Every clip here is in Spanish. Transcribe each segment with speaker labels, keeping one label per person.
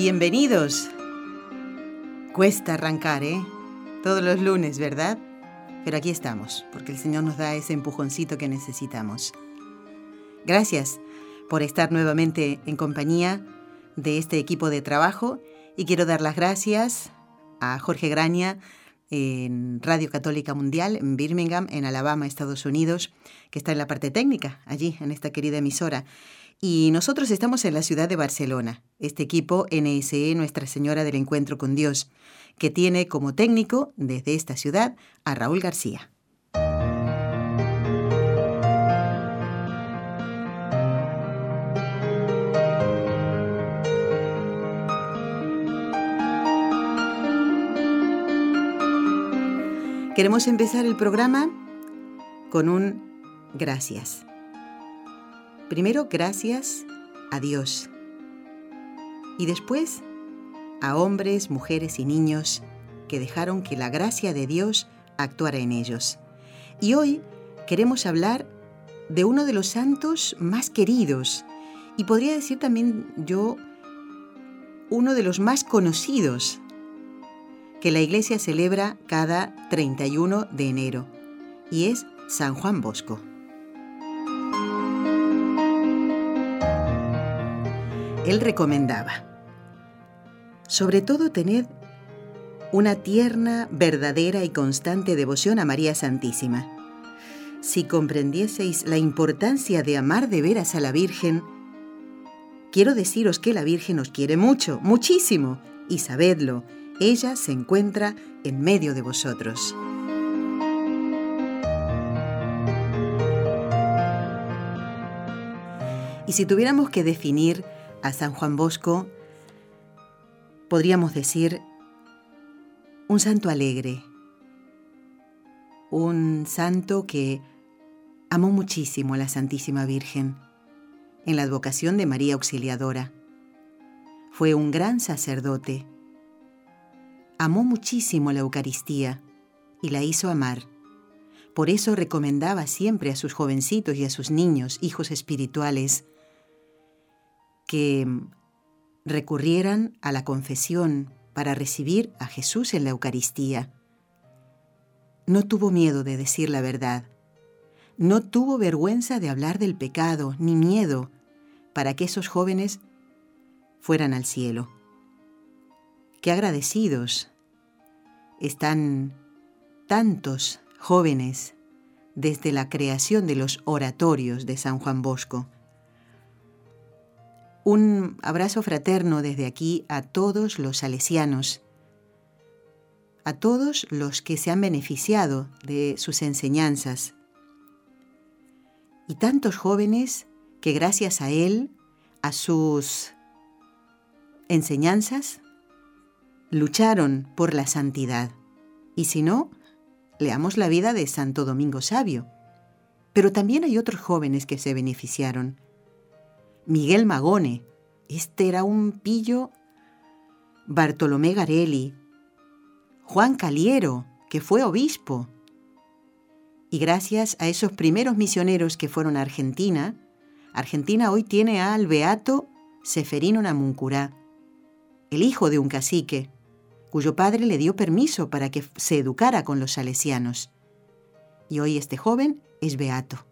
Speaker 1: Bienvenidos. Cuesta arrancar, ¿eh? Todos los lunes, ¿verdad? Pero aquí estamos, porque el Señor nos da ese empujoncito que necesitamos. Gracias por estar nuevamente en compañía de este equipo de trabajo y quiero dar las gracias a Jorge Graña en Radio Católica Mundial en Birmingham, en Alabama, Estados Unidos, que está en la parte técnica, allí, en esta querida emisora. Y nosotros estamos en la ciudad de Barcelona, este equipo NSE Nuestra Señora del Encuentro con Dios, que tiene como técnico desde esta ciudad a Raúl García. Queremos empezar el programa con un gracias. Primero, gracias a Dios. Y después, a hombres, mujeres y niños que dejaron que la gracia de Dios actuara en ellos. Y hoy queremos hablar de uno de los santos más queridos y podría decir también yo uno de los más conocidos que la iglesia celebra cada 31 de enero y es San Juan Bosco. Él recomendaba, sobre todo tened una tierna, verdadera y constante devoción a María Santísima. Si comprendieseis la importancia de amar de veras a la Virgen, quiero deciros que la Virgen os quiere mucho, muchísimo, y sabedlo, ella se encuentra en medio de vosotros. Y si tuviéramos que definir a San Juan Bosco, podríamos decir un santo alegre, un santo que amó muchísimo a la Santísima Virgen en la advocación de María Auxiliadora. Fue un gran sacerdote amó muchísimo la Eucaristía y la hizo amar. Por eso recomendaba siempre a sus jovencitos y a sus niños, hijos espirituales, que recurrieran a la confesión para recibir a Jesús en la Eucaristía. No tuvo miedo de decir la verdad. No tuvo vergüenza de hablar del pecado, ni miedo, para que esos jóvenes fueran al cielo. Qué agradecidos están tantos jóvenes desde la creación de los oratorios de San Juan Bosco. Un abrazo fraterno desde aquí a todos los salesianos, a todos los que se han beneficiado de sus enseñanzas y tantos jóvenes que gracias a él, a sus enseñanzas, lucharon por la santidad. Y si no, leamos la vida de Santo Domingo Sabio. Pero también hay otros jóvenes que se beneficiaron. Miguel Magone, este era un pillo. Bartolomé Garelli, Juan Caliero, que fue obispo. Y gracias a esos primeros misioneros que fueron a Argentina, Argentina hoy tiene al beato Seferino Namuncurá, el hijo de un cacique, cuyo padre le dio permiso para que se educara con los salesianos. Y hoy este joven es beato.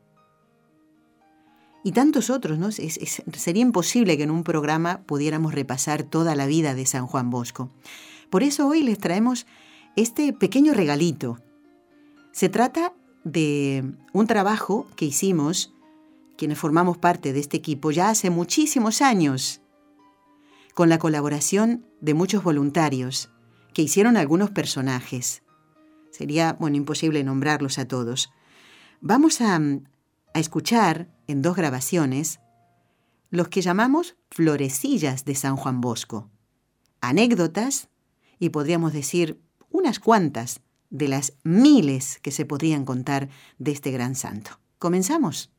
Speaker 1: Y tantos otros, ¿no? sería imposible que en un programa pudiéramos repasar toda la vida de San Juan Bosco. Por eso hoy les traemos este pequeño regalito. Se trata de un trabajo que hicimos, quienes formamos parte de este equipo, ya hace muchísimos años, con la colaboración de muchos voluntarios que hicieron algunos personajes. Sería, bueno, imposible nombrarlos a todos. Vamos a, a escuchar en dos grabaciones los que llamamos florecillas de San Juan Bosco. Anécdotas, y podríamos decir unas cuantas de las miles que se podrían contar de este gran santo. ¿Comenzamos?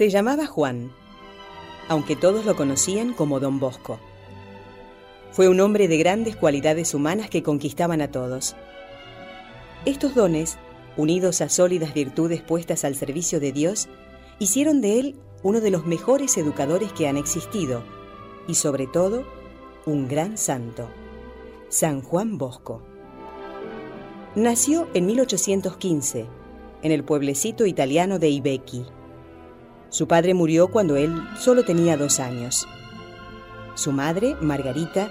Speaker 2: Se llamaba Juan, aunque todos lo conocían como Don Bosco. Fue un hombre de grandes cualidades humanas que conquistaban a todos. Estos dones, unidos a sólidas virtudes puestas al servicio de Dios, hicieron de él uno de los mejores educadores que han existido y sobre todo un gran santo, San Juan Bosco. Nació en 1815 en el pueblecito italiano de Ibecchi su padre murió cuando él solo tenía dos años. Su madre, Margarita,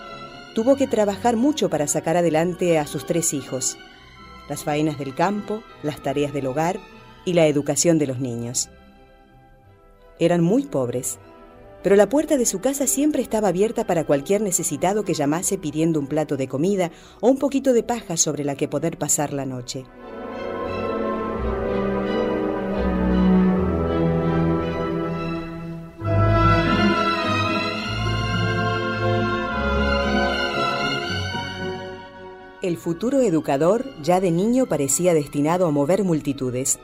Speaker 2: tuvo que trabajar mucho para sacar adelante a sus tres hijos, las faenas del campo, las tareas del hogar y la educación de los niños. Eran muy pobres, pero la puerta de su casa siempre estaba abierta para cualquier necesitado que llamase pidiendo un plato de comida o un poquito de paja sobre la que poder pasar la noche. El futuro educador ya de niño parecía destinado a mover multitudes.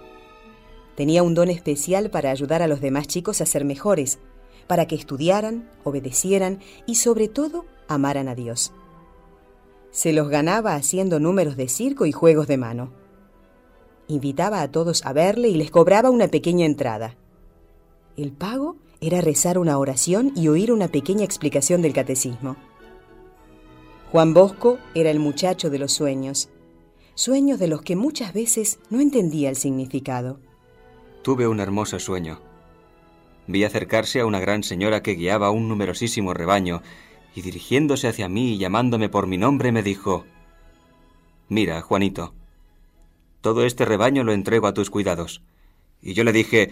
Speaker 2: Tenía un don especial para ayudar a los demás chicos a ser mejores, para que estudiaran, obedecieran y sobre todo amaran a Dios. Se los ganaba haciendo números de circo y juegos de mano. Invitaba a todos a verle y les cobraba una pequeña entrada. El pago era rezar una oración y oír una pequeña explicación del catecismo. Juan Bosco era el muchacho de los sueños, sueños de los que muchas veces no entendía el significado.
Speaker 3: Tuve un hermoso sueño. Vi acercarse a una gran señora que guiaba un numerosísimo rebaño y dirigiéndose hacia mí y llamándome por mi nombre me dijo, Mira, Juanito, todo este rebaño lo entrego a tus cuidados. Y yo le dije,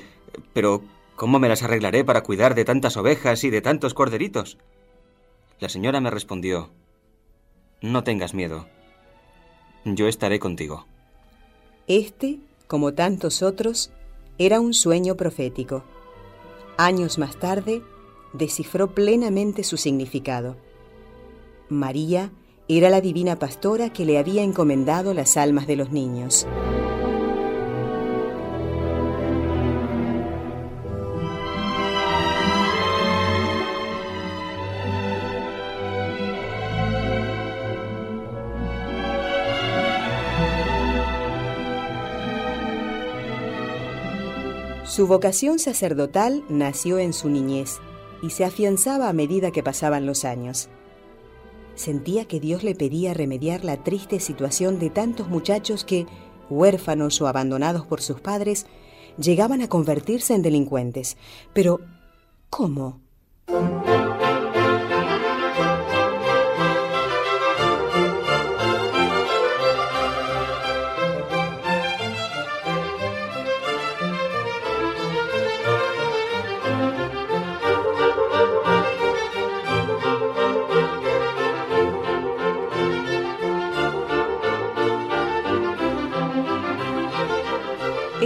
Speaker 3: pero ¿cómo me las arreglaré para cuidar de tantas ovejas y de tantos corderitos? La señora me respondió, no tengas miedo. Yo estaré contigo.
Speaker 2: Este, como tantos otros, era un sueño profético. Años más tarde, descifró plenamente su significado. María era la divina pastora que le había encomendado las almas de los niños. Su vocación sacerdotal nació en su niñez y se afianzaba a medida que pasaban los años. Sentía que Dios le pedía remediar la triste situación de tantos muchachos que, huérfanos o abandonados por sus padres, llegaban a convertirse en delincuentes. Pero, ¿cómo?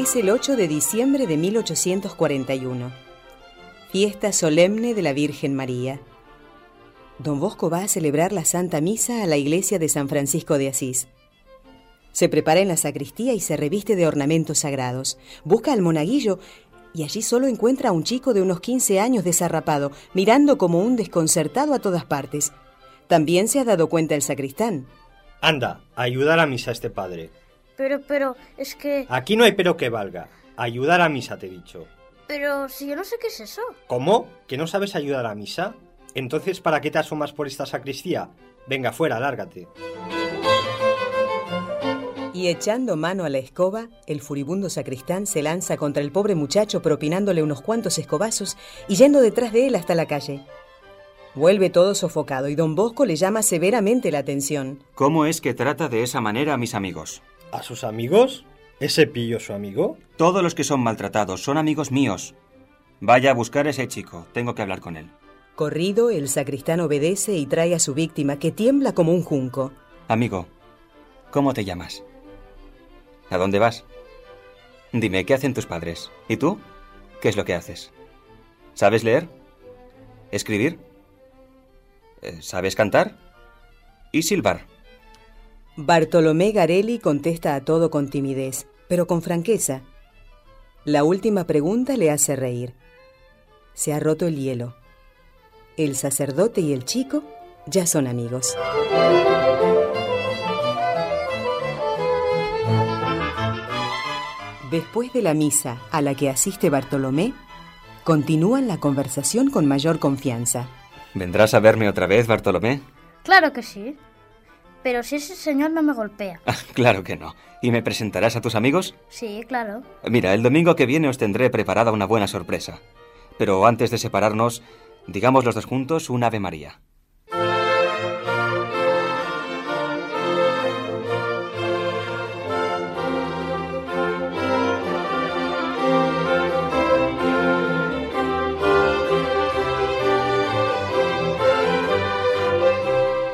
Speaker 2: Es el 8 de diciembre de 1841, fiesta solemne de la Virgen María. Don Bosco va a celebrar la Santa Misa a la iglesia de San Francisco de Asís. Se prepara en la sacristía y se reviste de ornamentos sagrados. Busca al monaguillo y allí solo encuentra a un chico de unos 15 años desarrapado, mirando como un desconcertado a todas partes. También se ha dado cuenta el sacristán.
Speaker 4: Anda, a ayudar a misa a este padre.
Speaker 5: Pero, pero, es que...
Speaker 4: Aquí no hay pero que valga. Ayudar a misa, te he dicho.
Speaker 5: Pero si yo no sé qué es eso.
Speaker 4: ¿Cómo? ¿Que no sabes ayudar a misa? Entonces, ¿para qué te asomas por esta sacristía? Venga, fuera, lárgate.
Speaker 2: Y echando mano a la escoba, el furibundo sacristán se lanza contra el pobre muchacho propinándole unos cuantos escobazos y yendo detrás de él hasta la calle. Vuelve todo sofocado y don Bosco le llama severamente la atención.
Speaker 3: ¿Cómo es que trata de esa manera a mis amigos?
Speaker 4: ¿A sus amigos? ¿Ese pillo su amigo?
Speaker 3: Todos los que son maltratados son amigos míos. Vaya a buscar a ese chico, tengo que hablar con él.
Speaker 2: Corrido, el sacristán obedece y trae a su víctima, que tiembla como un junco.
Speaker 3: Amigo, ¿cómo te llamas? ¿A dónde vas? Dime, ¿qué hacen tus padres? ¿Y tú? ¿Qué es lo que haces? ¿Sabes leer? ¿Escribir? Eh, ¿Sabes cantar? ¿Y silbar?
Speaker 2: Bartolomé Garelli contesta a todo con timidez, pero con franqueza. La última pregunta le hace reír. Se ha roto el hielo. El sacerdote y el chico ya son amigos. Después de la misa a la que asiste Bartolomé, continúan la conversación con mayor confianza.
Speaker 3: ¿Vendrás a verme otra vez, Bartolomé?
Speaker 5: Claro que sí. Pero si ese señor no me golpea.
Speaker 3: Ah, claro que no. ¿Y me presentarás a tus amigos?
Speaker 5: Sí, claro.
Speaker 3: Mira, el domingo que viene os tendré preparada una buena sorpresa. Pero antes de separarnos, digamos los dos juntos un Ave María.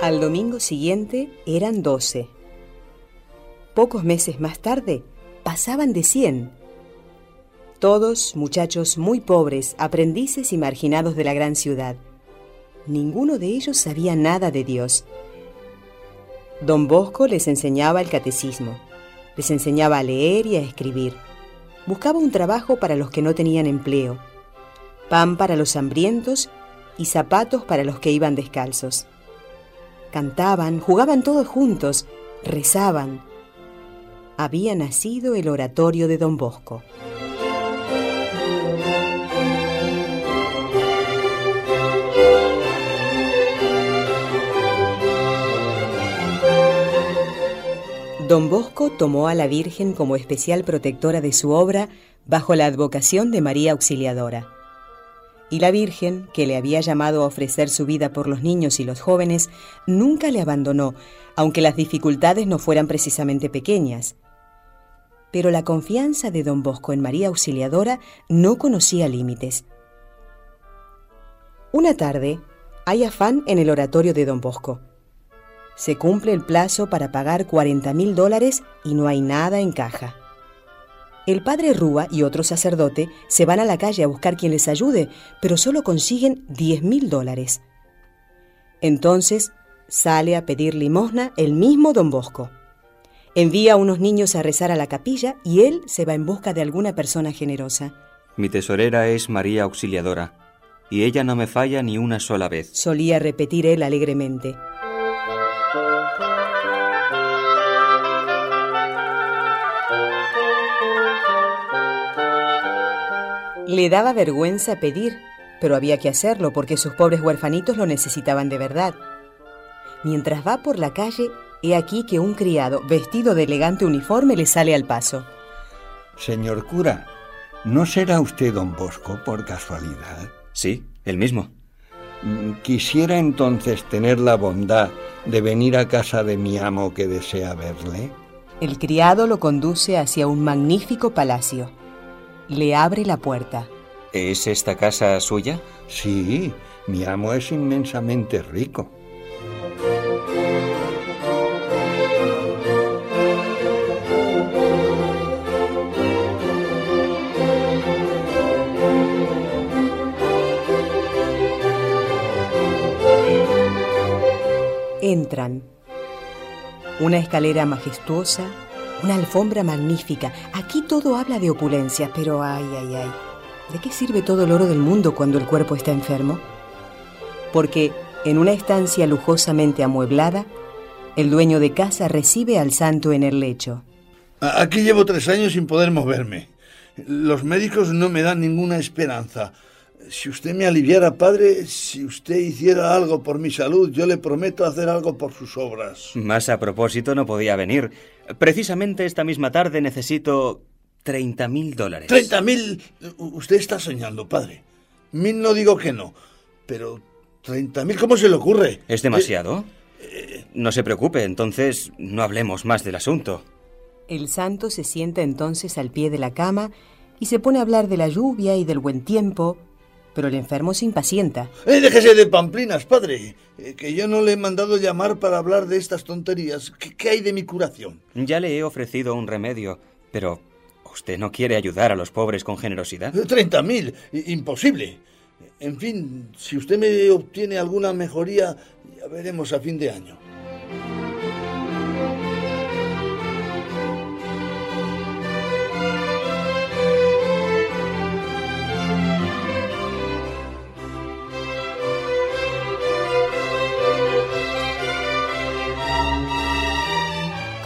Speaker 2: Al domingo siguiente eran doce. Pocos meses más tarde pasaban de cien. Todos muchachos muy pobres, aprendices y marginados de la gran ciudad. Ninguno de ellos sabía nada de Dios. Don Bosco les enseñaba el catecismo, les enseñaba a leer y a escribir. Buscaba un trabajo para los que no tenían empleo, pan para los hambrientos y zapatos para los que iban descalzos. Cantaban, jugaban todos juntos, rezaban. Había nacido el oratorio de Don Bosco. Don Bosco tomó a la Virgen como especial protectora de su obra bajo la advocación de María Auxiliadora. Y la Virgen, que le había llamado a ofrecer su vida por los niños y los jóvenes, nunca le abandonó, aunque las dificultades no fueran precisamente pequeñas. Pero la confianza de don Bosco en María Auxiliadora no conocía límites. Una tarde, hay afán en el oratorio de don Bosco. Se cumple el plazo para pagar 40 mil dólares y no hay nada en caja. El padre Rúa y otro sacerdote se van a la calle a buscar quien les ayude, pero solo consiguen 10 mil dólares. Entonces sale a pedir limosna el mismo don Bosco. Envía a unos niños a rezar a la capilla y él se va en busca de alguna persona generosa.
Speaker 3: Mi tesorera es María Auxiliadora, y ella no me falla ni una sola vez.
Speaker 2: Solía repetir él alegremente. Le daba vergüenza pedir, pero había que hacerlo porque sus pobres huerfanitos lo necesitaban de verdad. Mientras va por la calle, he aquí que un criado, vestido de elegante uniforme, le sale al paso.
Speaker 6: Señor cura, ¿no será usted don Bosco por casualidad?
Speaker 3: Sí, el mismo.
Speaker 6: Mm, Quisiera entonces tener la bondad de venir a casa de mi amo que desea verle.
Speaker 2: El criado lo conduce hacia un magnífico palacio. Le abre la puerta.
Speaker 3: ¿Es esta casa suya?
Speaker 6: Sí, mi amo es inmensamente rico.
Speaker 2: Entran. Una escalera majestuosa, una alfombra magnífica. Aquí todo habla de opulencia, pero ay, ay, ay. ¿De qué sirve todo el oro del mundo cuando el cuerpo está enfermo? Porque en una estancia lujosamente amueblada, el dueño de casa recibe al santo en el lecho.
Speaker 7: Aquí llevo tres años sin poder moverme. Los médicos no me dan ninguna esperanza. Si usted me aliviara, padre, si usted hiciera algo por mi salud, yo le prometo hacer algo por sus obras.
Speaker 3: Más a propósito no podía venir. Precisamente esta misma tarde necesito 30 mil dólares.
Speaker 7: ¿30 mil? Usted está soñando, padre. Mil no digo que no, pero 30 mil, ¿cómo se le ocurre?
Speaker 3: ¿Es demasiado? No se preocupe, entonces no hablemos más del asunto.
Speaker 2: El santo se sienta entonces al pie de la cama y se pone a hablar de la lluvia y del buen tiempo, pero el enfermo se impacienta.
Speaker 7: Eh, déjese de pamplinas, padre, eh, que yo no le he mandado llamar para hablar de estas tonterías. ¿Qué, ¿Qué hay de mi curación?
Speaker 3: Ya le he ofrecido un remedio, pero ¿usted no quiere ayudar a los pobres con generosidad?
Speaker 7: Treinta mil, imposible. En fin, si usted me obtiene alguna mejoría, ya veremos a fin de año.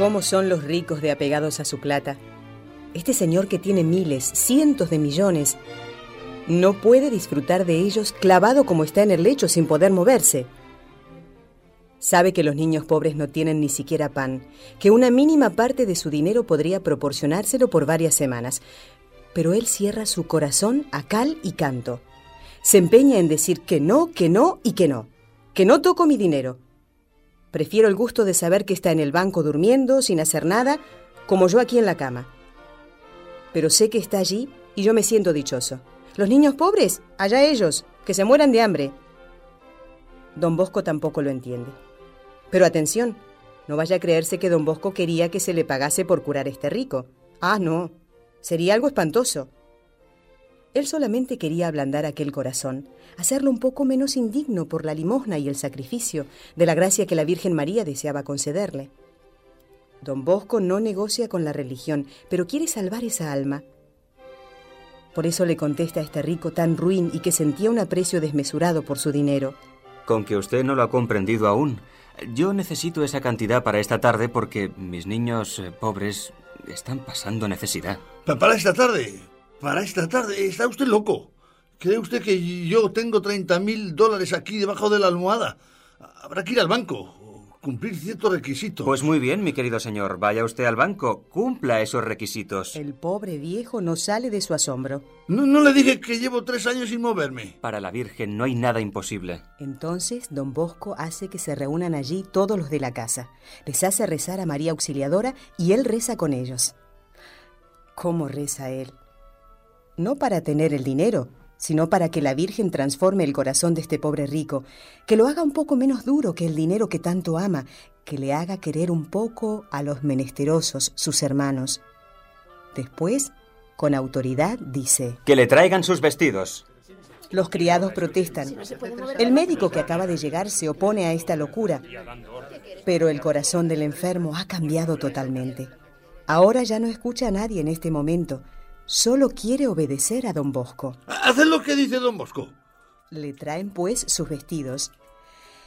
Speaker 2: ¿Cómo son los ricos de apegados a su plata? Este señor que tiene miles, cientos de millones, no puede disfrutar de ellos clavado como está en el lecho sin poder moverse. Sabe que los niños pobres no tienen ni siquiera pan, que una mínima parte de su dinero podría proporcionárselo por varias semanas, pero él cierra su corazón a cal y canto. Se empeña en decir que no, que no y que no, que no toco mi dinero. Prefiero el gusto de saber que está en el banco durmiendo, sin hacer nada, como yo aquí en la cama. Pero sé que está allí y yo me siento dichoso. Los niños pobres, allá ellos, que se mueran de hambre. Don Bosco tampoco lo entiende. Pero atención, no vaya a creerse que don Bosco quería que se le pagase por curar a este rico. Ah, no, sería algo espantoso. Él solamente quería ablandar aquel corazón, hacerlo un poco menos indigno por la limosna y el sacrificio de la gracia que la Virgen María deseaba concederle. Don Bosco no negocia con la religión, pero quiere salvar esa alma. Por eso le contesta a este rico tan ruin y que sentía un aprecio desmesurado por su dinero.
Speaker 3: Con que usted no lo ha comprendido aún. Yo necesito esa cantidad para esta tarde porque mis niños eh, pobres están pasando necesidad.
Speaker 7: Pa- Para esta tarde, para esta tarde, está usted loco. ¿Cree usted que yo tengo 30 mil dólares aquí debajo de la almohada? Habrá que ir al banco, cumplir ciertos requisitos.
Speaker 3: Pues muy bien, mi querido señor. Vaya usted al banco, cumpla esos requisitos.
Speaker 2: El pobre viejo no sale de su asombro.
Speaker 7: No, no le dije que llevo tres años sin moverme.
Speaker 3: Para la Virgen no hay nada imposible.
Speaker 2: Entonces don Bosco hace que se reúnan allí todos los de la casa. Les hace rezar a María Auxiliadora y él reza con ellos. ¿Cómo reza él? No para tener el dinero, sino para que la Virgen transforme el corazón de este pobre rico, que lo haga un poco menos duro que el dinero que tanto ama, que le haga querer un poco a los menesterosos, sus hermanos. Después, con autoridad, dice...
Speaker 3: Que le traigan sus vestidos.
Speaker 2: Los criados protestan. El médico que acaba de llegar se opone a esta locura. Pero el corazón del enfermo ha cambiado totalmente. Ahora ya no escucha a nadie en este momento. Solo quiere obedecer a don Bosco.
Speaker 7: Haced lo que dice don Bosco.
Speaker 2: Le traen pues sus vestidos.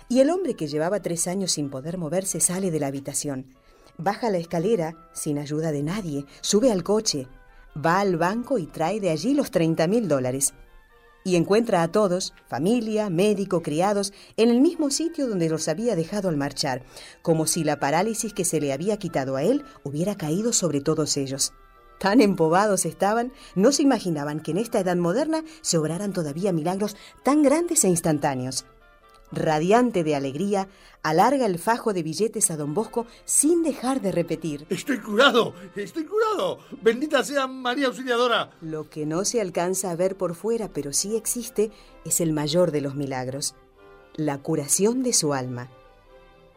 Speaker 2: Y el hombre que llevaba tres años sin poder moverse sale de la habitación. Baja la escalera sin ayuda de nadie, sube al coche, va al banco y trae de allí los 30 mil dólares. Y encuentra a todos, familia, médico, criados, en el mismo sitio donde los había dejado al marchar, como si la parálisis que se le había quitado a él hubiera caído sobre todos ellos. Tan empobados estaban, no se imaginaban que en esta edad moderna se obraran todavía milagros tan grandes e instantáneos. Radiante de alegría, alarga el fajo de billetes a don Bosco sin dejar de repetir.
Speaker 7: Estoy curado, estoy curado. Bendita sea María Auxiliadora.
Speaker 2: Lo que no se alcanza a ver por fuera, pero sí existe, es el mayor de los milagros, la curación de su alma.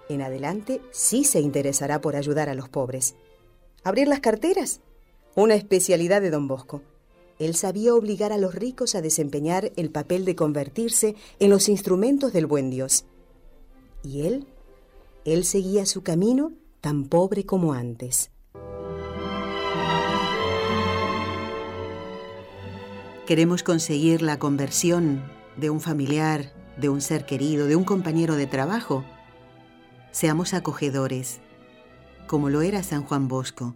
Speaker 2: En adelante sí se interesará por ayudar a los pobres. ¿Abrir las carteras? Una especialidad de don Bosco. Él sabía obligar a los ricos a desempeñar el papel de convertirse en los instrumentos del buen Dios. Y él, él seguía su camino tan pobre como antes.
Speaker 1: Queremos conseguir la conversión de un familiar, de un ser querido, de un compañero de trabajo. Seamos acogedores, como lo era San Juan Bosco.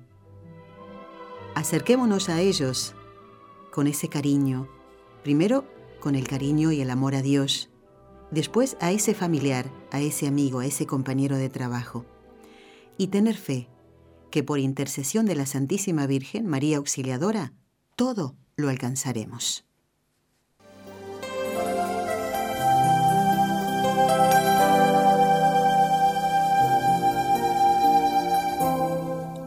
Speaker 1: Acerquémonos a ellos con ese cariño, primero con el cariño y el amor a Dios, después a ese familiar, a ese amigo, a ese compañero de trabajo. Y tener fe, que por intercesión de la Santísima Virgen, María Auxiliadora, todo lo alcanzaremos.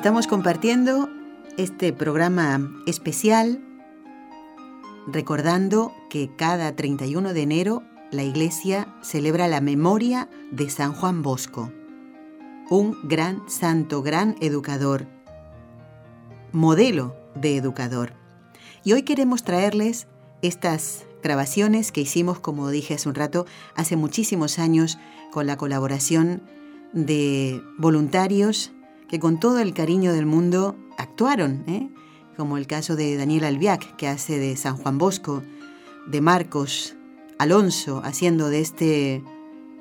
Speaker 1: Estamos compartiendo este programa especial recordando que cada 31 de enero la Iglesia celebra la memoria de San Juan Bosco, un gran santo, gran educador, modelo de educador. Y hoy queremos traerles estas grabaciones que hicimos, como dije hace un rato, hace muchísimos años con la colaboración de voluntarios que con todo el cariño del mundo actuaron, ¿eh? como el caso de Daniel Albiac, que hace de San Juan Bosco, de Marcos Alonso, haciendo de este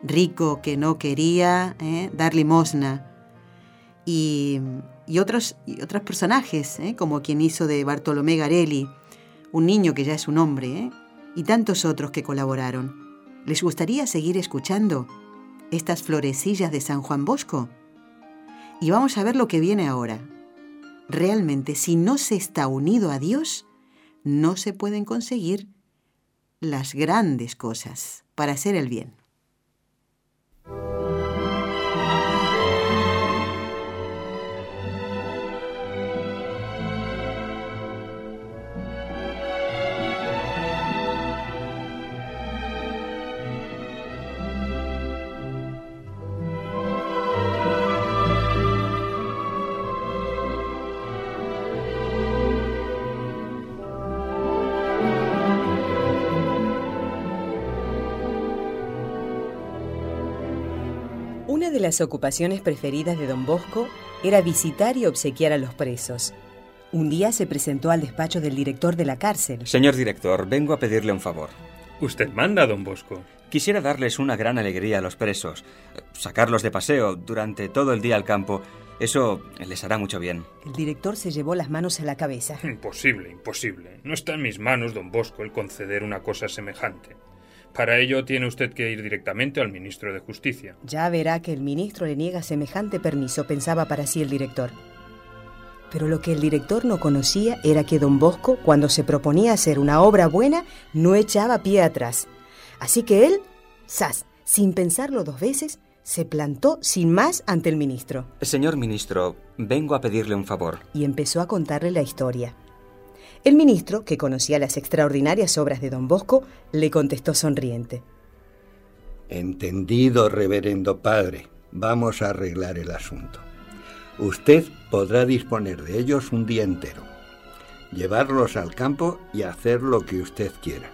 Speaker 1: rico que no quería ¿eh? dar limosna, y, otros, y personajes, ¿eh? como quien hizo de Bartolomé Garelli, un niño que ya es un hombre, y tantos otros que colaboraron. ¿Les gustaría seguir escuchando estas florecillas de San Juan Bosco? Y vamos a ver lo que viene ahora. Realmente, si no se está unido a Dios, no se pueden conseguir las grandes cosas para hacer el bien.
Speaker 2: Una de las ocupaciones preferidas de don Bosco era visitar y obsequiar a los presos. Un día se presentó al despacho del director de la cárcel.
Speaker 3: Señor director, vengo a pedirle un favor.
Speaker 8: Usted manda, don Bosco.
Speaker 3: Quisiera darles una gran alegría a los presos. Sacarlos de paseo durante todo el día al campo. Eso les hará mucho bien.
Speaker 2: El director se llevó las manos a la cabeza.
Speaker 8: Imposible, imposible. No está en mis manos, don Bosco, el conceder una cosa semejante. Para ello tiene usted que ir directamente al ministro de Justicia.
Speaker 2: Ya verá que el ministro le niega semejante permiso, pensaba para sí el director. Pero lo que el director no conocía era que don Bosco, cuando se proponía hacer una obra buena, no echaba pie atrás. Así que él, ¡zas!, sin pensarlo dos veces, se plantó sin más ante el ministro.
Speaker 3: Señor ministro, vengo a pedirle un favor.
Speaker 2: Y empezó a contarle la historia. El ministro, que conocía las extraordinarias obras de don Bosco, le contestó sonriente.
Speaker 6: Entendido, reverendo padre. Vamos a arreglar el asunto. Usted podrá disponer de ellos un día entero, llevarlos al campo y hacer lo que usted quiera.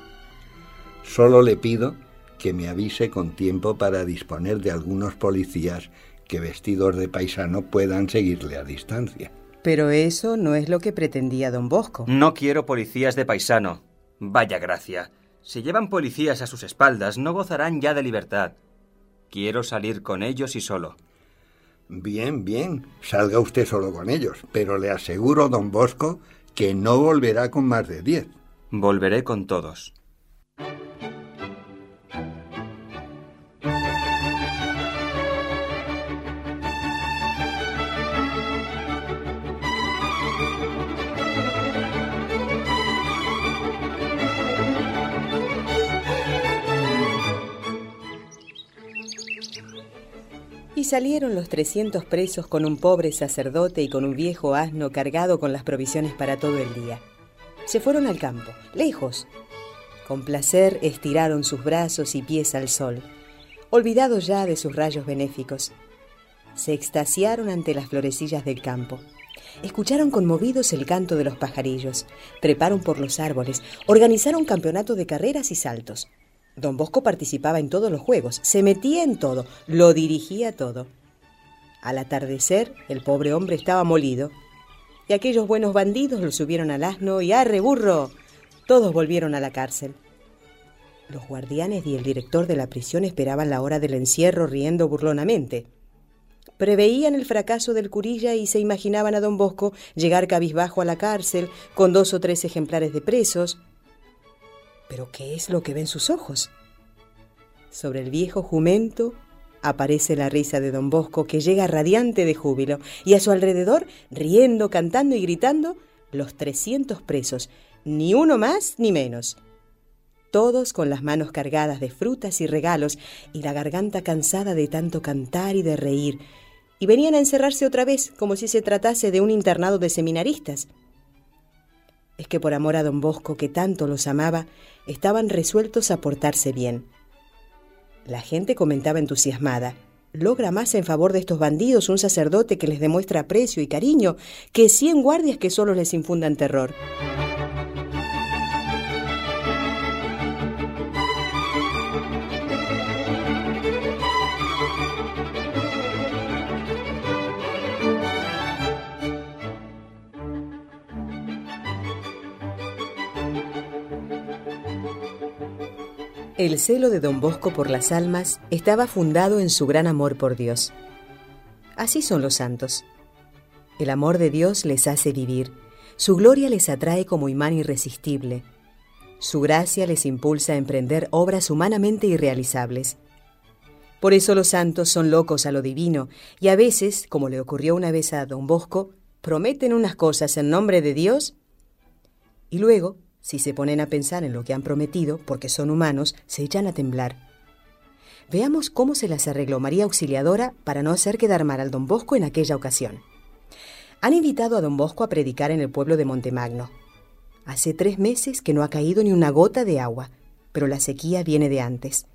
Speaker 6: Solo le pido que me avise con tiempo para disponer de algunos policías que vestidos de paisano puedan seguirle a distancia.
Speaker 2: Pero eso no es lo que pretendía don Bosco.
Speaker 3: No quiero policías de paisano. Vaya gracia. Si llevan policías a sus espaldas, no gozarán ya de libertad. Quiero salir con ellos y solo.
Speaker 6: Bien, bien. Salga usted solo con ellos. Pero le aseguro, don Bosco, que no volverá con más de diez.
Speaker 3: Volveré con todos.
Speaker 2: Salieron los 300 presos con un pobre sacerdote y con un viejo asno cargado con las provisiones para todo el día. Se fueron al campo, lejos. Con placer estiraron sus brazos y pies al sol, olvidados ya de sus rayos benéficos. Se extasiaron ante las florecillas del campo. Escucharon conmovidos el canto de los pajarillos, treparon por los árboles, organizaron campeonato de carreras y saltos. Don Bosco participaba en todos los juegos, se metía en todo, lo dirigía todo. Al atardecer, el pobre hombre estaba molido. Y aquellos buenos bandidos lo subieron al asno y ¡arre, burro! Todos volvieron a la cárcel. Los guardianes y el director de la prisión esperaban la hora del encierro riendo burlonamente. Preveían el fracaso del curilla y se imaginaban a don Bosco llegar cabizbajo a la cárcel con dos o tres ejemplares de presos. Pero ¿qué es lo que ven sus ojos? Sobre el viejo jumento aparece la risa de don Bosco que llega radiante de júbilo y a su alrededor, riendo, cantando y gritando, los trescientos presos, ni uno más ni menos todos con las manos cargadas de frutas y regalos y la garganta cansada de tanto cantar y de reír, y venían a encerrarse otra vez como si se tratase de un internado de seminaristas. Es que por amor a don Bosco, que tanto los amaba, estaban resueltos a portarse bien. La gente comentaba entusiasmada, logra más en favor de estos bandidos un sacerdote que les demuestra aprecio y cariño que cien guardias que solo les infundan terror. El celo de don Bosco por las almas estaba fundado en su gran amor por Dios. Así son los santos. El amor de Dios les hace vivir, su gloria les atrae como imán irresistible, su gracia les impulsa a emprender obras humanamente irrealizables. Por eso los santos son locos a lo divino y a veces, como le ocurrió una vez a don Bosco, prometen unas cosas en nombre de Dios y luego si se ponen a pensar en lo que han prometido, porque son humanos, se echan a temblar. Veamos cómo se las arregló María Auxiliadora para no hacer quedar mal al don Bosco en aquella ocasión. Han invitado a don Bosco a predicar en el pueblo de Montemagno. Hace tres meses que no ha caído ni una gota de agua, pero la sequía viene de antes.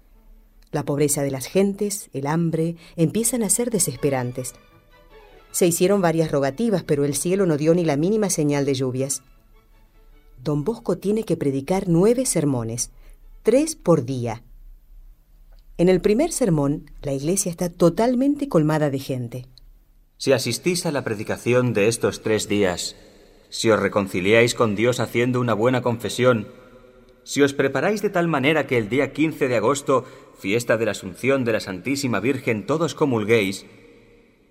Speaker 2: La pobreza de las gentes, el hambre, empiezan a ser desesperantes. Se hicieron varias rogativas, pero el cielo no dio ni la mínima señal de lluvias don Bosco tiene que predicar nueve sermones, tres por día. En el primer sermón, la iglesia está totalmente colmada de gente.
Speaker 3: Si asistís a la predicación de estos tres días, si os reconciliáis con Dios haciendo una buena confesión, si os preparáis de tal manera que el día 15 de agosto, fiesta de la Asunción de la Santísima Virgen, todos comulguéis,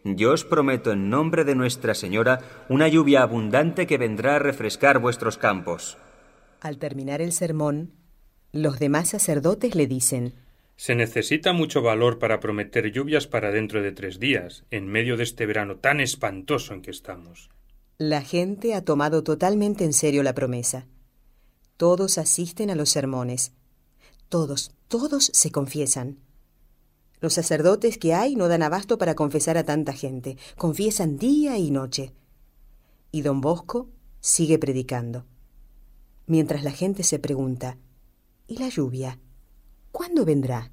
Speaker 3: yo os prometo en nombre de Nuestra Señora una lluvia abundante que vendrá a refrescar vuestros campos.
Speaker 2: Al terminar el sermón, los demás sacerdotes le dicen
Speaker 8: Se necesita mucho valor para prometer lluvias para dentro de tres días, en medio de este verano tan espantoso en que estamos.
Speaker 2: La gente ha tomado totalmente en serio la promesa. Todos asisten a los sermones. Todos, todos se confiesan. Los sacerdotes que hay no dan abasto para confesar a tanta gente, confiesan día y noche. Y don Bosco sigue predicando. Mientras la gente se pregunta, ¿y la lluvia? ¿Cuándo vendrá?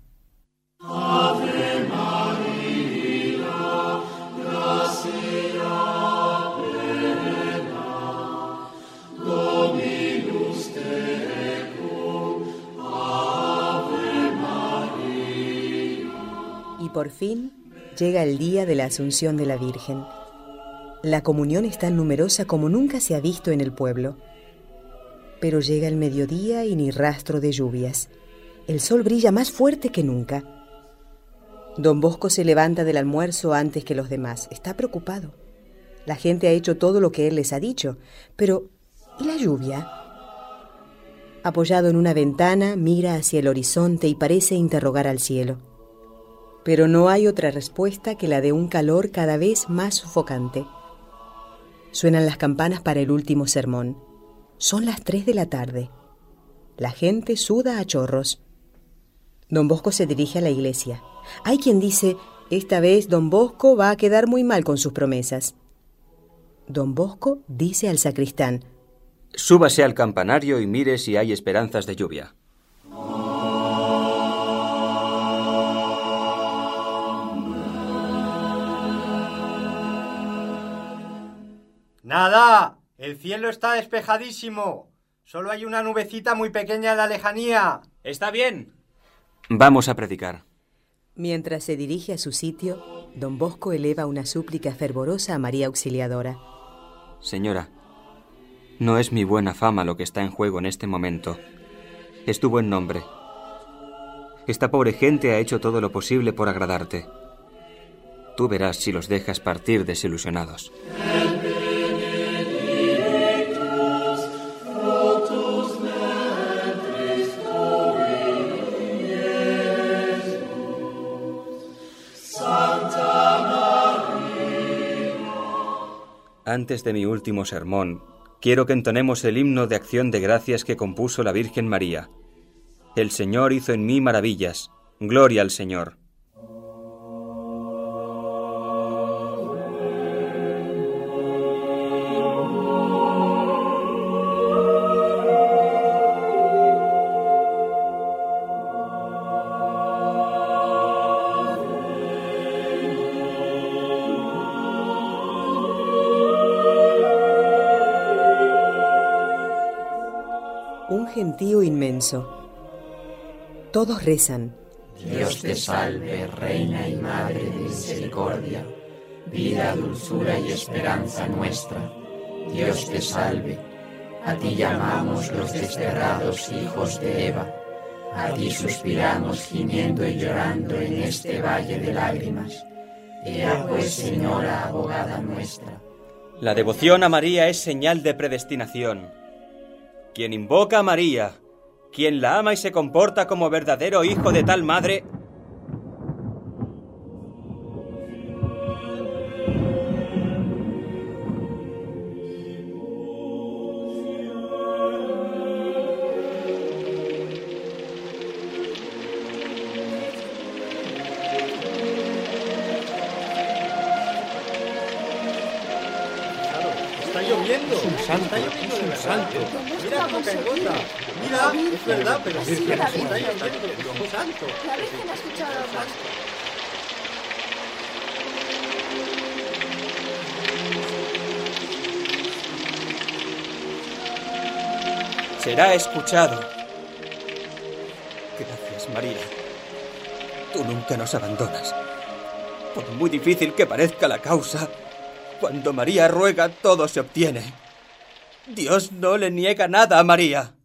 Speaker 2: Por fin llega el día de la Asunción de la Virgen. La comunión es tan numerosa como nunca se ha visto en el pueblo. Pero llega el mediodía y ni rastro de lluvias. El sol brilla más fuerte que nunca. Don Bosco se levanta del almuerzo antes que los demás. Está preocupado. La gente ha hecho todo lo que él les ha dicho. Pero, ¿y la lluvia? Apoyado en una ventana, mira hacia el horizonte y parece interrogar al cielo pero no hay otra respuesta que la de un calor cada vez más sofocante. Suenan las campanas para el último sermón. Son las tres de la tarde. La gente suda a chorros. Don Bosco se dirige a la iglesia. Hay quien dice, esta vez don Bosco va a quedar muy mal con sus promesas. Don Bosco dice al sacristán,
Speaker 3: Súbase al campanario y mire si hay esperanzas de lluvia.
Speaker 4: Nada, el cielo está despejadísimo. Solo hay una nubecita muy pequeña en la lejanía.
Speaker 3: Está bien. Vamos a predicar.
Speaker 2: Mientras se dirige a su sitio, don Bosco eleva una súplica fervorosa a María Auxiliadora.
Speaker 3: Señora, no es mi buena fama lo que está en juego en este momento. Es tu buen nombre. Esta pobre gente ha hecho todo lo posible por agradarte. Tú verás si los dejas partir desilusionados. Antes de mi último sermón, quiero que entonemos el himno de acción de gracias que compuso la Virgen María. El Señor hizo en mí maravillas. Gloria al Señor.
Speaker 2: Gentío inmenso. Todos rezan.
Speaker 9: Dios te salve, Reina y Madre de Misericordia, vida, dulzura y esperanza nuestra. Dios te salve. A ti llamamos los desterrados hijos de Eva. A ti suspiramos gimiendo y llorando en este valle de lágrimas. Ea pues, Señora, abogada nuestra.
Speaker 3: La devoción a María es señal de predestinación quien invoca a María, quien la ama y se comporta como verdadero hijo de tal madre,
Speaker 4: pero sí, santo.
Speaker 5: La Virgen ha escuchado a Bosco.
Speaker 3: será escuchado. Gracias, María. Tú nunca nos abandonas. Por muy difícil que parezca la causa, cuando María ruega todo se obtiene. Dios no le niega nada a María.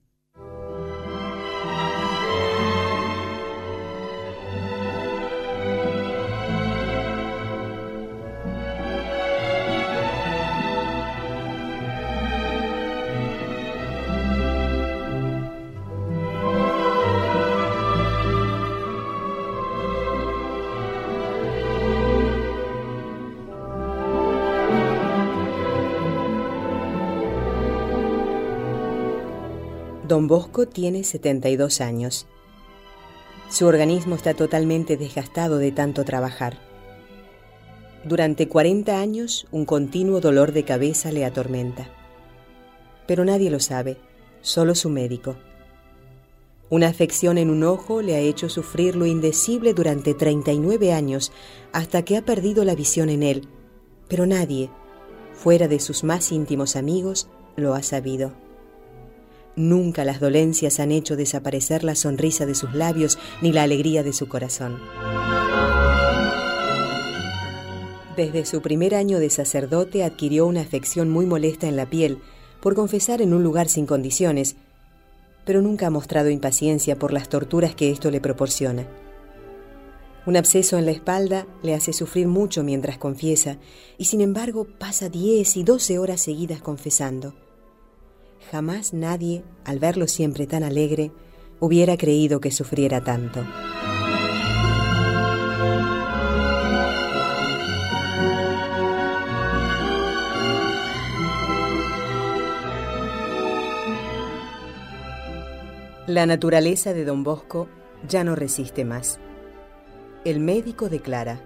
Speaker 2: Don Bosco tiene 72 años. Su organismo está totalmente desgastado de tanto trabajar. Durante 40 años un continuo dolor de cabeza le atormenta. Pero nadie lo sabe, solo su médico. Una afección en un ojo le ha hecho sufrir lo indecible durante 39 años hasta que ha perdido la visión en él, pero nadie, fuera de sus más íntimos amigos, lo ha sabido. Nunca las dolencias han hecho desaparecer la sonrisa de sus labios ni la alegría de su corazón. Desde su primer año de sacerdote adquirió una afección muy molesta en la piel por confesar en un lugar sin condiciones, pero nunca ha mostrado impaciencia por las torturas que esto le proporciona. Un absceso en la espalda le hace sufrir mucho mientras confiesa y sin embargo pasa 10 y 12 horas seguidas confesando. Jamás nadie, al verlo siempre tan alegre, hubiera creído que sufriera tanto. La naturaleza de don Bosco ya no resiste más. El médico declara,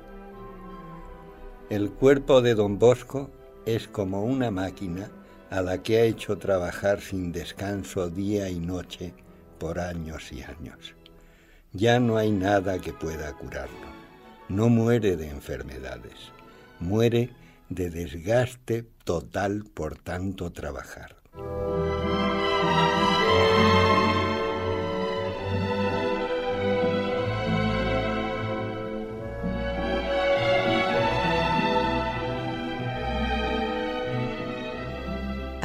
Speaker 6: El cuerpo de don Bosco es como una máquina a la que ha hecho trabajar sin descanso día y noche por años y años. Ya no hay nada que pueda curarlo. No muere de enfermedades, muere de desgaste total por tanto trabajar.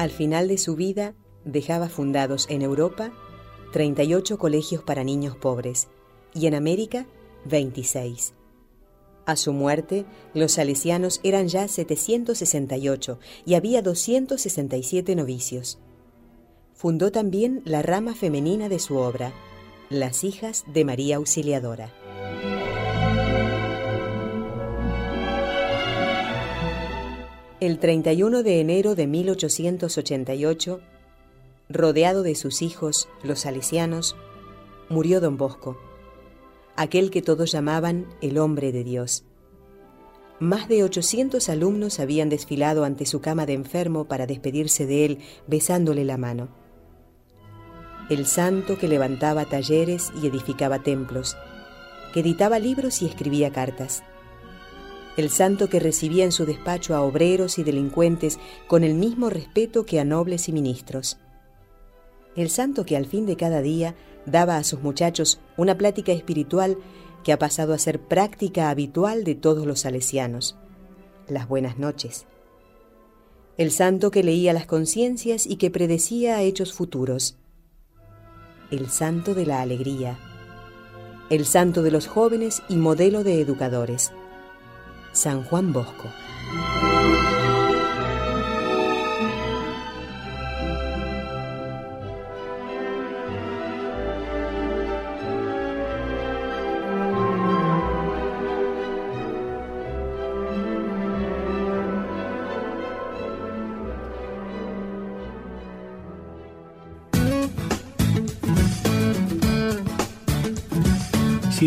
Speaker 2: Al final de su vida dejaba fundados en Europa 38 colegios para niños pobres y en América 26. A su muerte, los salesianos eran ya 768 y había 267 novicios. Fundó también la rama femenina de su obra, Las Hijas de María Auxiliadora. El 31 de enero de 1888, rodeado de sus hijos, los salesianos, murió don Bosco aquel que todos llamaban el hombre de Dios. Más de 800 alumnos habían desfilado ante su cama de enfermo para despedirse de él besándole la mano. El santo que levantaba talleres y edificaba templos, que editaba libros y escribía cartas. El santo que recibía en su despacho a obreros y delincuentes con el mismo respeto que a nobles y ministros. El santo que al fin de cada día daba a sus muchachos una plática espiritual que ha pasado a ser práctica habitual de todos los salesianos. Las buenas noches. El santo que leía las conciencias y que predecía hechos futuros. El santo de la alegría. El santo de los jóvenes y modelo de educadores. San Juan Bosco.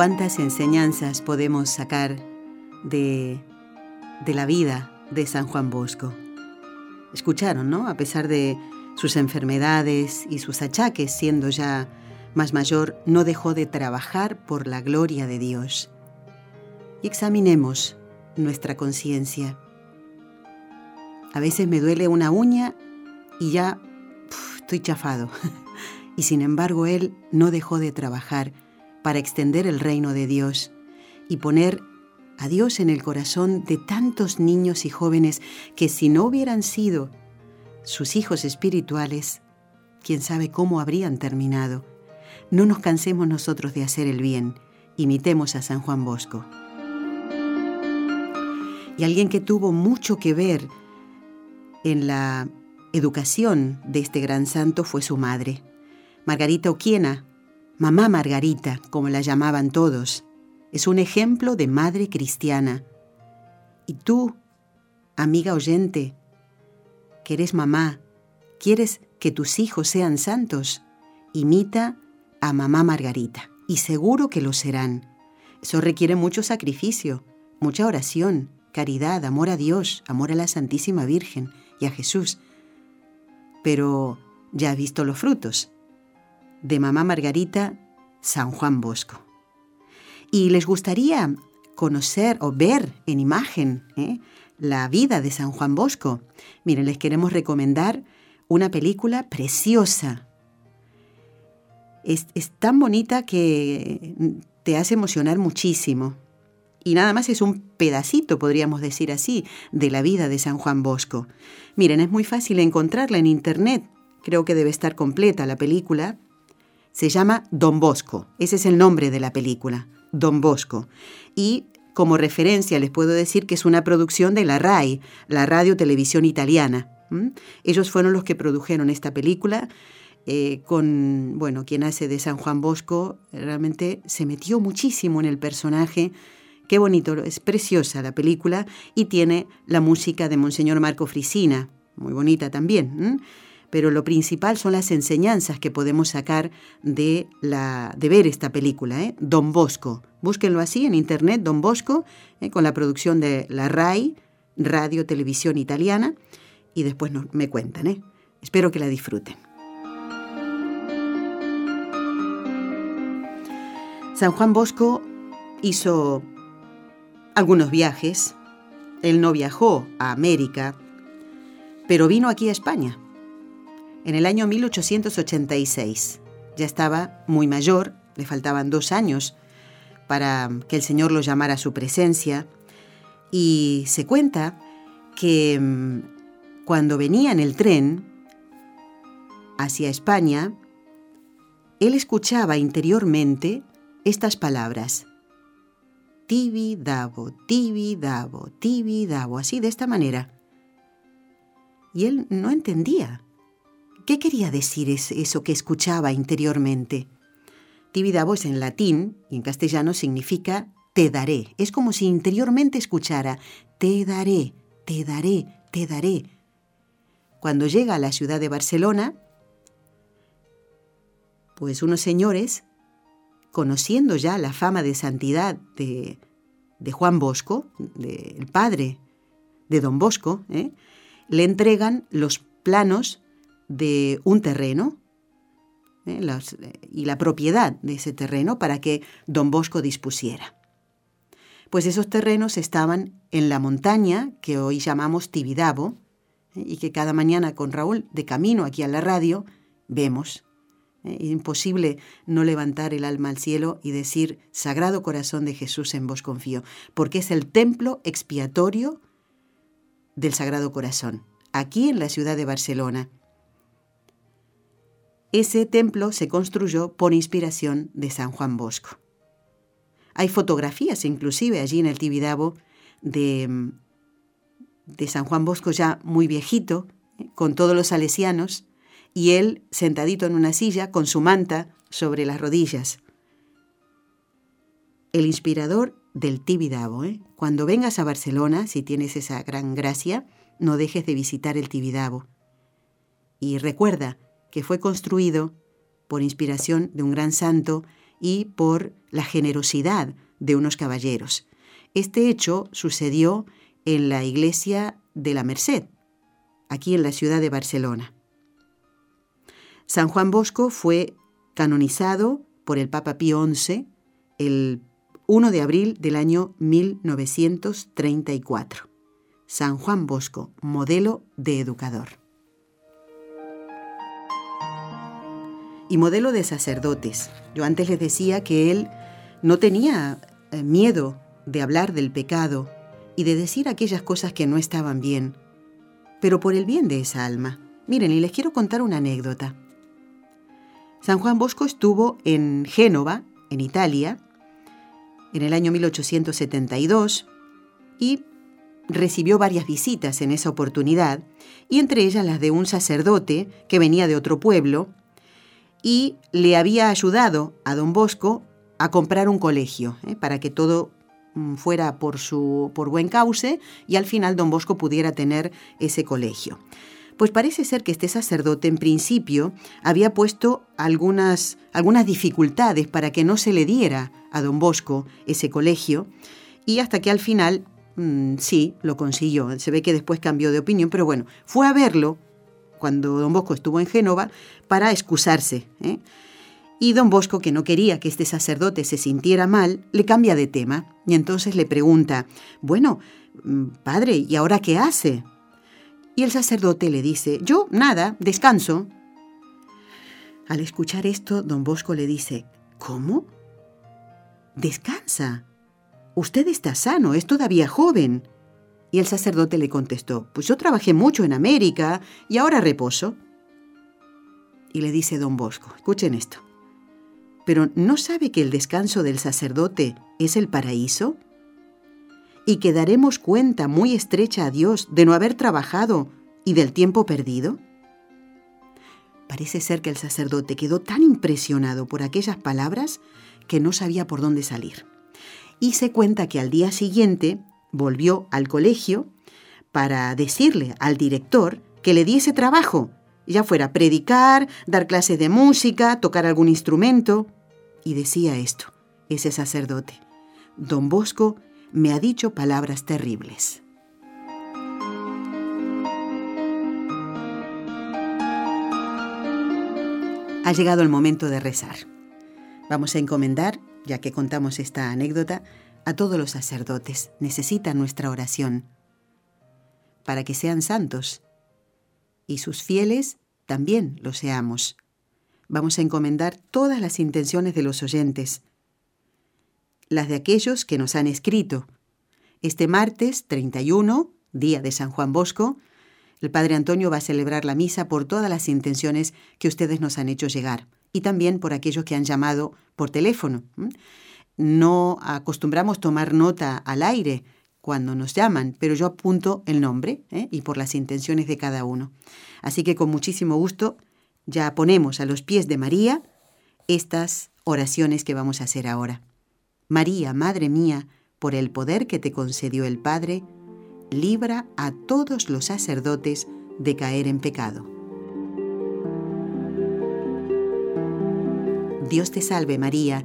Speaker 1: Cuántas enseñanzas podemos sacar de, de la vida de San Juan Bosco. Escucharon, ¿no? A pesar de sus enfermedades y sus achaques, siendo ya más mayor, no dejó de trabajar por la gloria de Dios. Y examinemos nuestra conciencia. A veces me duele una uña y ya estoy chafado. y sin embargo, él no dejó de trabajar para extender el reino de Dios y poner a Dios en el corazón de tantos niños y jóvenes que si no hubieran sido sus hijos espirituales, quién sabe cómo habrían terminado. No nos cansemos nosotros de hacer el bien, imitemos a San Juan Bosco. Y alguien que tuvo mucho que ver en la educación de este gran santo fue su madre, Margarita Oquiena, Mamá Margarita, como la llamaban todos, es un ejemplo de madre cristiana. Y tú, amiga oyente, que eres mamá, quieres que tus hijos sean santos, imita a mamá Margarita, y seguro que lo serán. Eso requiere mucho sacrificio, mucha oración, caridad, amor a Dios, amor a la Santísima Virgen y a Jesús. Pero ya has visto los frutos de Mamá Margarita, San Juan Bosco. Y les gustaría conocer o ver en imagen ¿eh? la vida de San Juan Bosco. Miren, les queremos recomendar una película preciosa. Es, es tan bonita que te hace emocionar muchísimo. Y nada más es un pedacito, podríamos decir así, de la vida de San Juan Bosco. Miren, es muy fácil encontrarla en Internet. Creo que debe estar completa la película se llama Don Bosco. Ese es el nombre de la película, Don Bosco. Y como referencia les puedo decir que es una producción de la RAI, la Radio Televisión Italiana. Ellos fueron los que produjeron esta película. Eh, con, bueno, quien hace de San Juan Bosco, realmente se metió muchísimo en el personaje. Qué bonito, es preciosa la película y tiene la música de Monseñor Marco Frisina, muy bonita también. Pero lo principal son las enseñanzas que podemos sacar de, la, de ver esta película, ¿eh? Don Bosco. Búsquenlo así en internet, Don Bosco, ¿eh? con la producción de la RAI, Radio Televisión Italiana, y después me cuentan. ¿eh? Espero que la disfruten. San Juan Bosco hizo algunos viajes. Él no viajó a América, pero vino aquí a España en el año 1886. Ya estaba muy mayor, le faltaban dos años para que el Señor lo llamara a su presencia, y se cuenta que mm, cuando venía en el tren hacia España, él escuchaba interiormente estas palabras. Tibi dabo, tibi dabo, tibi dabo, así de esta manera. Y él no entendía. ¿Qué quería decir eso que escuchaba interiormente? Tibidabo es en latín y en castellano significa te daré. Es como si interiormente escuchara te daré, te daré, te daré. Cuando llega a la ciudad de Barcelona, pues unos señores, conociendo ya la fama de santidad de, Juan Bosco, del padre de don Bosco, ¿eh? le entregan los planos de un terreno ¿eh? y la propiedad de ese terreno para que don Bosco dispusiera. Pues esos terrenos estaban en la montaña que hoy llamamos Tibidabo ¿eh? y que cada mañana con Raúl de camino aquí a la radio vemos. ¿eh? Imposible no levantar el alma al cielo y decir, Sagrado Corazón de Jesús en vos confío, porque es el templo expiatorio del Sagrado Corazón, aquí en la ciudad de Barcelona. Ese templo se construyó por inspiración de San Juan Bosco. Hay fotografías inclusive allí en el Tibidabo de, de San Juan Bosco ya muy viejito, con todos los salesianos, y él sentadito en una silla con su manta sobre las rodillas. El inspirador del Tibidabo. ¿eh? Cuando vengas a Barcelona, si tienes esa gran gracia, no dejes de visitar el Tibidabo. Y recuerda, que fue construido por inspiración de un gran santo y por la generosidad de unos caballeros. Este hecho sucedió en la iglesia de la Merced, aquí en la ciudad de Barcelona. San Juan Bosco fue canonizado por el Papa Pío XI el 1 de abril del año 1934. San Juan Bosco, modelo de educador. Y modelo de sacerdotes. Yo antes les decía que él no tenía eh, miedo de hablar del pecado y de decir aquellas cosas que no estaban bien, pero por el bien de esa alma. Miren, y les quiero contar una anécdota. San Juan Bosco estuvo en Génova, en Italia, en el año 1872 y recibió varias visitas en esa oportunidad, y entre ellas las de un sacerdote que venía de otro pueblo y le había ayudado a don Bosco a comprar un colegio, ¿eh? para que todo mm, fuera por, su, por buen cauce y al final don Bosco pudiera tener ese colegio. Pues parece ser que este sacerdote en principio había puesto algunas, algunas dificultades para que no se le diera a don Bosco ese colegio y hasta que al final mm, sí lo consiguió. Se ve que después cambió de opinión, pero bueno, fue a verlo cuando don Bosco estuvo en Génova para excusarse. ¿eh? Y don Bosco, que no quería que este sacerdote se sintiera mal, le cambia de tema y entonces le pregunta, bueno, mm, padre, ¿y ahora qué hace? Y el sacerdote le dice, yo nada, descanso. Al escuchar esto, don Bosco le dice, ¿cómo? Descansa. Usted está sano, es todavía joven. Y el sacerdote le contestó, pues yo trabajé mucho en América y ahora reposo. Y le dice don Bosco, escuchen esto, pero ¿no sabe que el descanso del sacerdote es el paraíso? ¿Y que daremos cuenta muy estrecha a Dios de no haber trabajado y del tiempo perdido? Parece ser que el sacerdote quedó tan impresionado por aquellas palabras que no sabía por dónde salir. Y se cuenta que al día siguiente volvió al colegio para decirle al director que le diese trabajo ya fuera predicar, dar clases de música, tocar algún instrumento. Y decía esto, ese sacerdote, Don Bosco me ha dicho palabras terribles. Ha llegado el momento de rezar. Vamos a encomendar, ya que contamos esta anécdota, a todos los sacerdotes. Necesitan nuestra oración para que sean santos y sus fieles también lo seamos. Vamos a encomendar todas las intenciones de los oyentes, las de aquellos que nos han escrito. Este martes 31, día de San Juan Bosco, el Padre Antonio va a celebrar la misa por todas las intenciones que ustedes nos han hecho llegar y también por aquellos que han llamado por teléfono. No acostumbramos tomar nota al aire cuando nos llaman, pero yo apunto el nombre ¿eh? y por las intenciones de cada uno. Así que con muchísimo gusto ya ponemos a los pies de María estas oraciones que vamos a hacer ahora. María, Madre mía, por el poder que te concedió el Padre, libra a todos los sacerdotes de caer en pecado. Dios te salve María,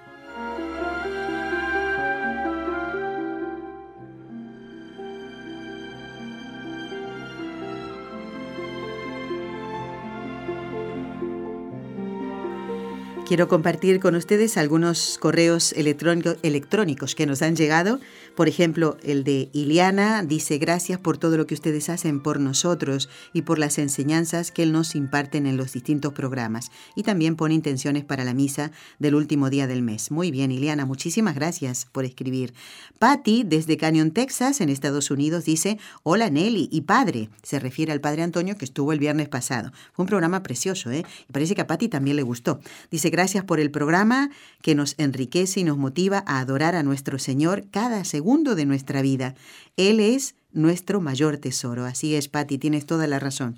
Speaker 1: Quiero compartir con ustedes algunos correos electrónicos que nos han llegado. Por ejemplo, el de Iliana dice gracias por todo lo que ustedes hacen por nosotros y por las enseñanzas que nos imparten en los distintos programas. Y también pone intenciones para la misa del último día del mes. Muy bien, Iliana, muchísimas gracias por escribir. Patty, desde Canyon, Texas, en Estados Unidos, dice, hola Nelly y padre. Se refiere al padre Antonio que estuvo el viernes pasado. Fue un programa precioso, ¿eh? Parece que a Patty también le gustó. Dice, Gracias por el programa que nos enriquece y nos motiva a adorar a nuestro Señor cada segundo de nuestra vida. Él es nuestro mayor tesoro. Así es, Patti, tienes toda la razón.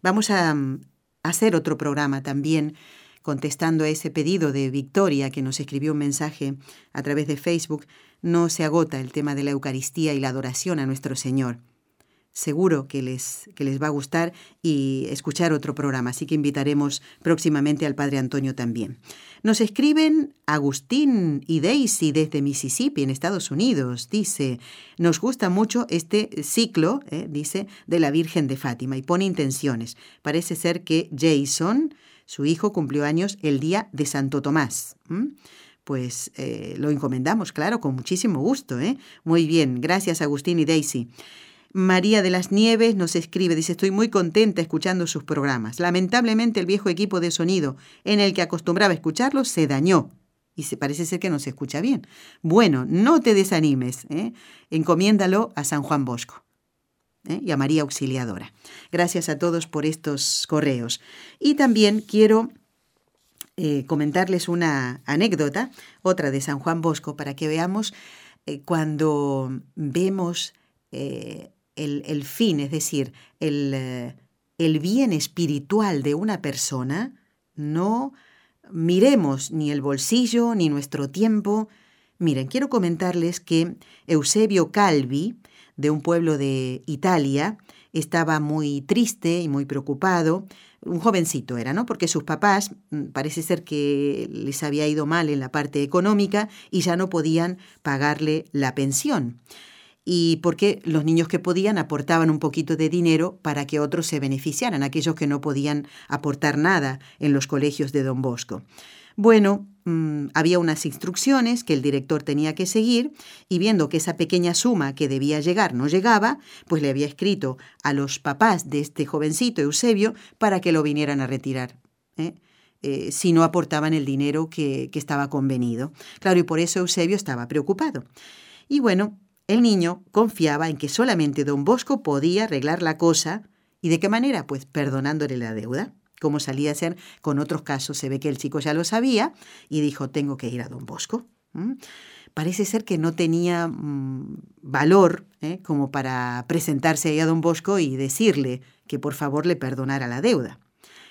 Speaker 1: Vamos a mm, hacer otro programa también contestando a ese pedido de Victoria que nos escribió un mensaje a través de Facebook. No se agota el tema de la Eucaristía y la adoración a nuestro Señor seguro que les, que les va a gustar y escuchar otro programa, así que invitaremos próximamente al Padre Antonio también. Nos escriben Agustín y Daisy desde Mississippi, en Estados Unidos. Dice, nos gusta mucho este ciclo, eh, dice, de la Virgen de Fátima y pone intenciones. Parece ser que Jason, su hijo, cumplió años el día de Santo Tomás. Pues eh, lo encomendamos, claro, con muchísimo gusto. ¿eh? Muy bien, gracias Agustín y Daisy. María de las Nieves nos escribe, dice, estoy muy contenta escuchando sus programas. Lamentablemente el viejo equipo de sonido en el que acostumbraba escucharlos se dañó y parece ser que no se escucha bien. Bueno, no te desanimes, ¿eh? encomiéndalo a San Juan Bosco. ¿eh? y a María Auxiliadora. Gracias a todos por estos correos. Y también quiero eh, comentarles una anécdota, otra de San Juan Bosco, para que veamos cuando vemos el, fin, es decir, el, eh, el bien espiritual de una persona, no miremos ni el bolsillo ni nuestro tiempo. Miren, quiero comentarles que Eusebio Calvi, de un pueblo de Italia, estaba muy triste y muy preocupado. Un jovencito era, ¿no? Porque sus papás mm, parece ser que les había ido mal en la parte económica y ya no podían pagarle la pensión y porque los niños que podían aportaban un poquito de dinero para que otros se beneficiaran, aquellos que no podían aportar nada en los colegios de Don Bosco. Bueno, mm, había unas instrucciones que el director tenía que seguir y viendo que esa pequeña suma que debía llegar no llegaba, pues le había escrito a los papás de este jovencito Eusebio para que lo vinieran a retirar. ¿eh? Eh, si no aportaban el dinero que, que estaba convenido. Claro, y por eso Eusebio estaba preocupado. Y bueno, el niño confiaba en que solamente don Bosco podía arreglar la cosa. ¿Y de qué manera? Pues perdonándole la deuda. Como salía a ser con otros casos, se ve que el chico ya lo sabía y dijo, tengo que ir a don Bosco. Parece ser que no tenía mm, valor ¿eh? como para presentarse ahí a don Bosco y decirle que por favor le perdonara la deuda.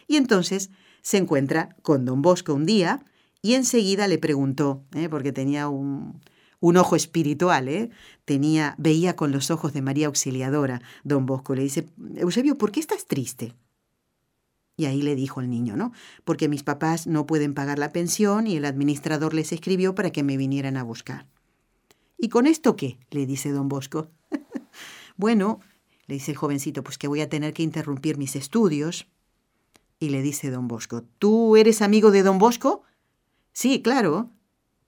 Speaker 1: Y entonces se encuentra con don Bosco un día y enseguida le preguntó, ¿eh? porque tenía un, un ojo espiritual, ¿eh? Tenía, veía con los ojos de María Auxiliadora. Don Bosco le dice, Eusebio, ¿por qué estás triste? Y ahí le dijo el niño, ¿no? Porque mis papás no pueden pagar la pensión y el administrador les escribió para que me vinieran a buscar. ¿Y con esto qué? le dice don Bosco. bueno, le dice el jovencito, pues que voy a tener que interrumpir mis estudios. Y le dice don Bosco, ¿tú eres amigo de don Bosco? Sí, claro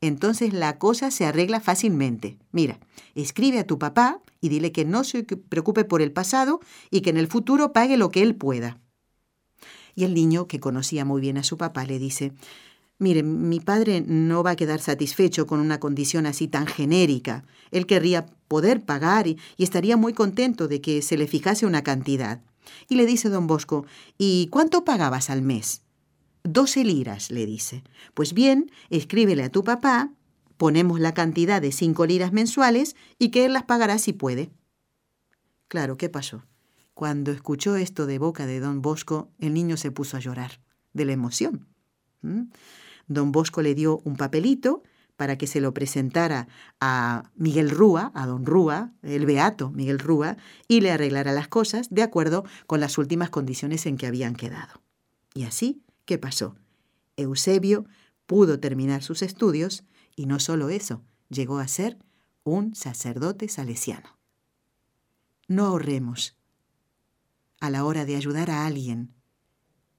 Speaker 1: entonces la cosa se arregla fácilmente. Mira, escribe a tu papá y dile que no se preocupe por el pasado y que en el futuro pague lo que él pueda. Y el niño, que conocía muy bien a su papá, le dice, Mire, mi padre no va a quedar satisfecho con una condición así tan genérica. Él querría poder pagar y, y, estaría muy contento de que se le fijase una cantidad. Y le dice don Bosco, ¿y cuánto pagabas al mes? Doce liras, le dice. Pues bien, escríbele a tu papá, ponemos la cantidad de cinco liras mensuales y que él las pagará si puede. Claro, ¿qué pasó? Cuando escuchó esto de boca de don Bosco, el niño se puso a llorar, de la emoción. ¿Mm? Don Bosco le dio un papelito para que se lo presentara a Miguel Rúa, a don Rúa, el beato Miguel Rúa, y le arreglara las cosas de acuerdo con las últimas condiciones en que habían quedado. Y así ¿Qué pasó? Eusebio pudo terminar sus estudios y no solo eso, llegó a ser un sacerdote salesiano. No ahorremos a la hora de ayudar a alguien,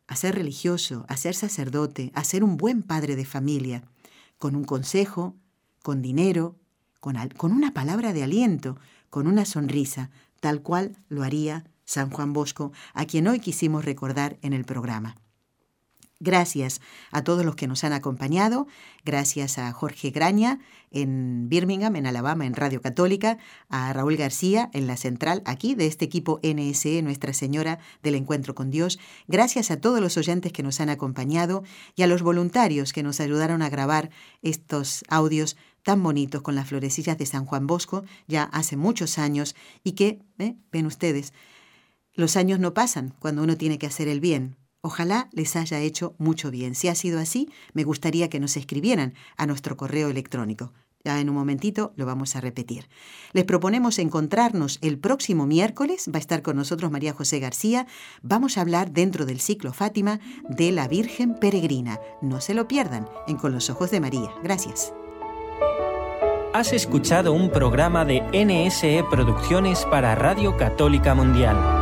Speaker 1: a ser religioso, a ser sacerdote, a ser un buen padre de familia, con un consejo, con dinero, con, con una palabra de aliento, con una sonrisa, tal cual lo haría San Juan Bosco, a quien hoy quisimos recordar en el programa. Gracias a todos los que nos han acompañado, gracias a Jorge Graña en Birmingham, en Alabama, en Radio Católica, a Raúl García en la central aquí de este equipo NSE, Nuestra Señora del Encuentro con Dios, gracias a todos los oyentes que nos han acompañado y a los voluntarios que nos ayudaron a grabar estos audios tan bonitos con las florecillas de San Juan Bosco ya hace muchos años y que, ¿eh? ven ustedes, los años no pasan cuando uno tiene que hacer el bien, Ojalá les haya hecho mucho bien. Si ha sido así, me gustaría que nos escribieran a nuestro correo electrónico. Ya en un momentito lo vamos a repetir. Les proponemos encontrarnos el próximo miércoles. Va a estar con nosotros María José García. Vamos a hablar dentro del ciclo Fátima de la Virgen Peregrina. No se lo pierdan en Con los Ojos de María. Gracias.
Speaker 10: Has escuchado un programa de NSE Producciones para Radio Católica Mundial.